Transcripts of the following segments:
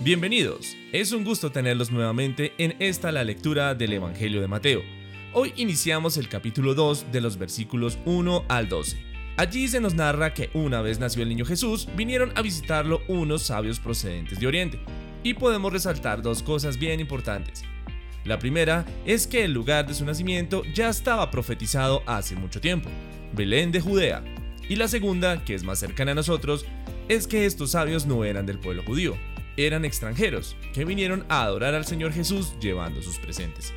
Bienvenidos, es un gusto tenerlos nuevamente en esta la lectura del Evangelio de Mateo. Hoy iniciamos el capítulo 2 de los versículos 1 al 12. Allí se nos narra que una vez nació el niño Jesús, vinieron a visitarlo unos sabios procedentes de Oriente. Y podemos resaltar dos cosas bien importantes. La primera es que el lugar de su nacimiento ya estaba profetizado hace mucho tiempo, Belén de Judea. Y la segunda, que es más cercana a nosotros, es que estos sabios no eran del pueblo judío, eran extranjeros, que vinieron a adorar al Señor Jesús llevando sus presentes.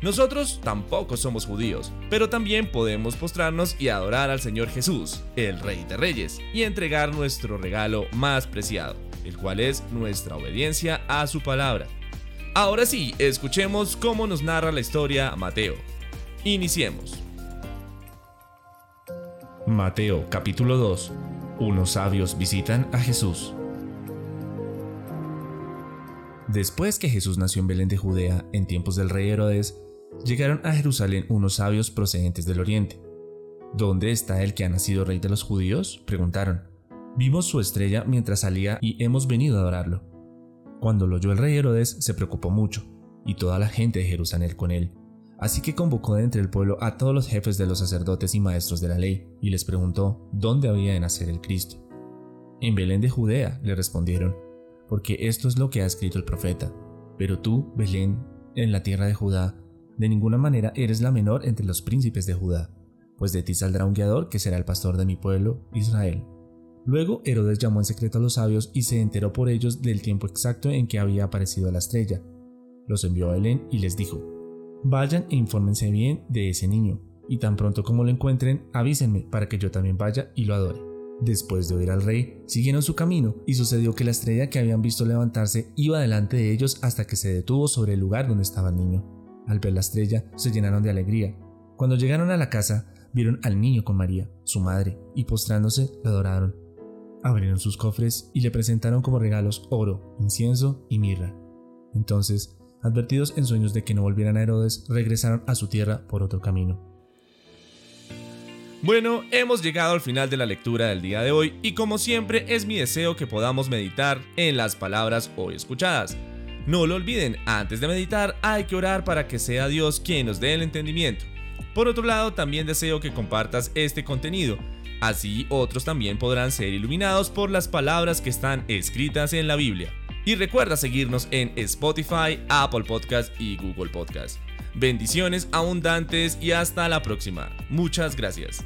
Nosotros tampoco somos judíos, pero también podemos postrarnos y adorar al Señor Jesús, el Rey de Reyes, y entregar nuestro regalo más preciado, el cual es nuestra obediencia a su palabra. Ahora sí, escuchemos cómo nos narra la historia Mateo. Iniciemos. Mateo capítulo 2. Unos sabios visitan a Jesús. Después que Jesús nació en Belén de Judea en tiempos del rey Herodes, llegaron a Jerusalén unos sabios procedentes del oriente. ¿Dónde está el que ha nacido rey de los judíos? preguntaron. Vimos su estrella mientras salía y hemos venido a adorarlo. Cuando lo oyó el rey Herodes se preocupó mucho, y toda la gente de Jerusalén con él. Así que convocó de entre el pueblo a todos los jefes de los sacerdotes y maestros de la ley, y les preguntó dónde había de nacer el Cristo. En Belén de Judea, le respondieron, porque esto es lo que ha escrito el profeta. Pero tú, Belén, en la tierra de Judá, de ninguna manera eres la menor entre los príncipes de Judá, pues de ti saldrá un guiador que será el pastor de mi pueblo, Israel. Luego Herodes llamó en secreto a los sabios y se enteró por ellos del tiempo exacto en que había aparecido la estrella. Los envió a Belén y les dijo, Vayan e infórmense bien de ese niño, y tan pronto como lo encuentren, avísenme para que yo también vaya y lo adore. Después de oír al rey, siguieron su camino, y sucedió que la estrella que habían visto levantarse iba delante de ellos hasta que se detuvo sobre el lugar donde estaba el niño. Al ver la estrella, se llenaron de alegría. Cuando llegaron a la casa, vieron al niño con María, su madre, y postrándose, lo adoraron. Abrieron sus cofres y le presentaron como regalos oro, incienso y mirra. Entonces, advertidos en sueños de que no volvieran a Herodes, regresaron a su tierra por otro camino. Bueno, hemos llegado al final de la lectura del día de hoy y como siempre es mi deseo que podamos meditar en las palabras hoy escuchadas. No lo olviden, antes de meditar hay que orar para que sea Dios quien nos dé el entendimiento. Por otro lado, también deseo que compartas este contenido, así otros también podrán ser iluminados por las palabras que están escritas en la Biblia. Y recuerda seguirnos en Spotify, Apple Podcast y Google Podcast. Bendiciones abundantes y hasta la próxima. Muchas gracias.